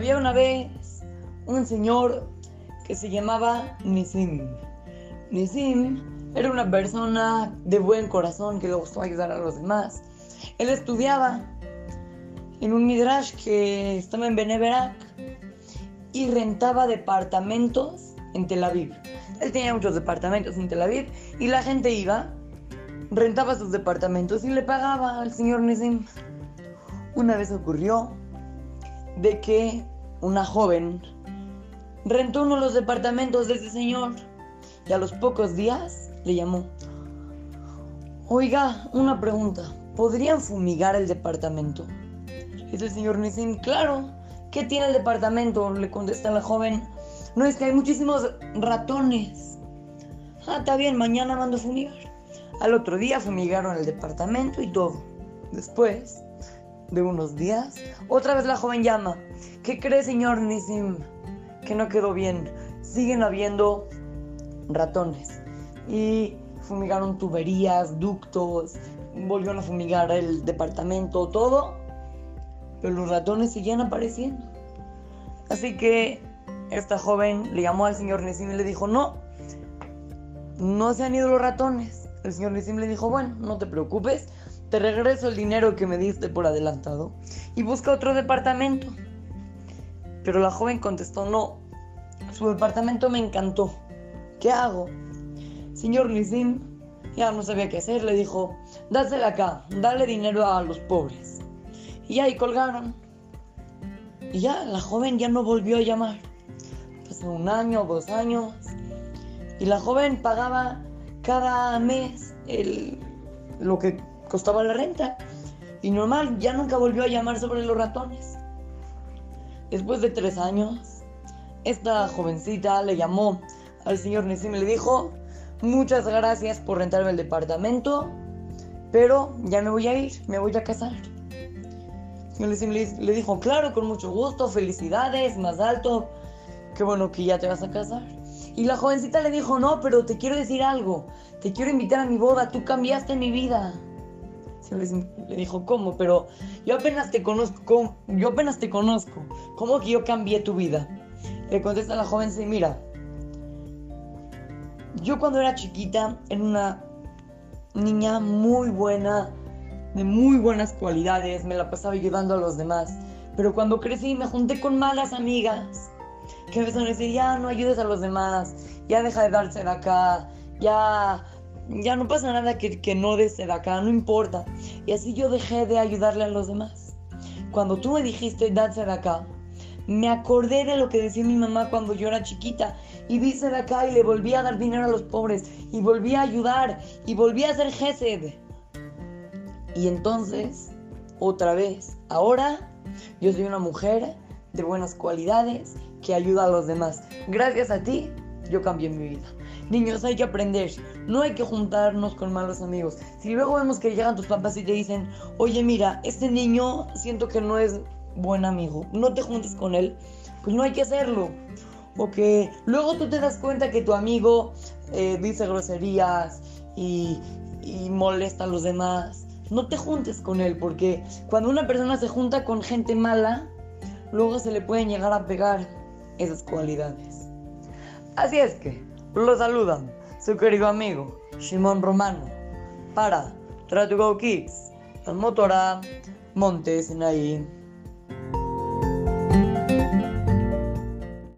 Había una vez un señor que se llamaba Nisim. Nisim era una persona de buen corazón que le gustó ayudar a los demás. Él estudiaba en un midrash que estaba en Beneverak y rentaba departamentos en Tel Aviv. Él tenía muchos departamentos en Tel Aviv y la gente iba, rentaba sus departamentos y le pagaba al señor Nisim. Una vez ocurrió de que una joven rentó uno de los departamentos de ese señor y a los pocos días le llamó. Oiga, una pregunta, ¿podrían fumigar el departamento? Dice el señor Nisim, claro, ¿qué tiene el departamento? Le contesta la joven, no es que hay muchísimos ratones. Ah, está bien, mañana mando a fumigar. Al otro día fumigaron el departamento y todo. Después de unos días, otra vez la joven llama. ¿Qué cree, señor Nisim? Que no quedó bien. Siguen habiendo ratones. Y fumigaron tuberías, ductos, volvieron a fumigar el departamento, todo. Pero los ratones siguen apareciendo. Así que esta joven le llamó al señor Nisim y le dijo, no, no se han ido los ratones. El señor Nisim le dijo, bueno, no te preocupes, te regreso el dinero que me diste por adelantado y busca otro departamento. Pero la joven contestó, no, su departamento me encantó. ¿Qué hago? Señor Nisim ya no sabía qué hacer, le dijo, dásela acá, dale dinero a los pobres. Y ahí colgaron. Y ya, la joven ya no volvió a llamar. Pasó un año, dos años. Y la joven pagaba cada mes el, lo que costaba la renta. Y normal, ya nunca volvió a llamar sobre los ratones. Después de tres años, esta jovencita le llamó al señor Nessim y le dijo, muchas gracias por rentarme el departamento, pero ya me voy a ir, me voy a casar. El le, le dijo, claro, con mucho gusto, felicidades, más alto, qué bueno que ya te vas a casar. Y la jovencita le dijo, no, pero te quiero decir algo, te quiero invitar a mi boda, tú cambiaste mi vida. Le dijo, ¿cómo? Pero yo apenas te conozco, yo apenas te conozco. ¿Cómo que yo cambié tu vida? Le contesta la joven, sí, mira, yo cuando era chiquita era una niña muy buena, de muy buenas cualidades, me la pasaba ayudando a los demás. Pero cuando crecí me junté con malas amigas que empezaron a decir, ya no ayudes a los demás, ya deja de darse de acá, ya ya no pasa nada que, que no des de acá, no importa. Y así yo dejé de ayudarle a los demás. Cuando tú me dijiste, de acá, me acordé de lo que decía mi mamá cuando yo era chiquita. Y de acá y le volví a dar dinero a los pobres. Y volví a ayudar. Y volví a hacer gesed. Y entonces, otra vez, ahora yo soy una mujer de buenas cualidades que ayuda a los demás. Gracias a ti, yo cambié mi vida. Niños, hay que aprender. No hay que juntarnos con malos amigos. Si luego vemos que llegan tus papás y te dicen, oye, mira, este niño siento que no es buen amigo, no te juntes con él, pues no hay que hacerlo. O que luego tú te das cuenta que tu amigo eh, dice groserías y, y molesta a los demás. No te juntes con él, porque cuando una persona se junta con gente mala, luego se le pueden llegar a pegar esas cualidades. Así es que, lo saludan su querido amigo Shimon Romano para Try to Go Kids, el Motora Montes Sinaí.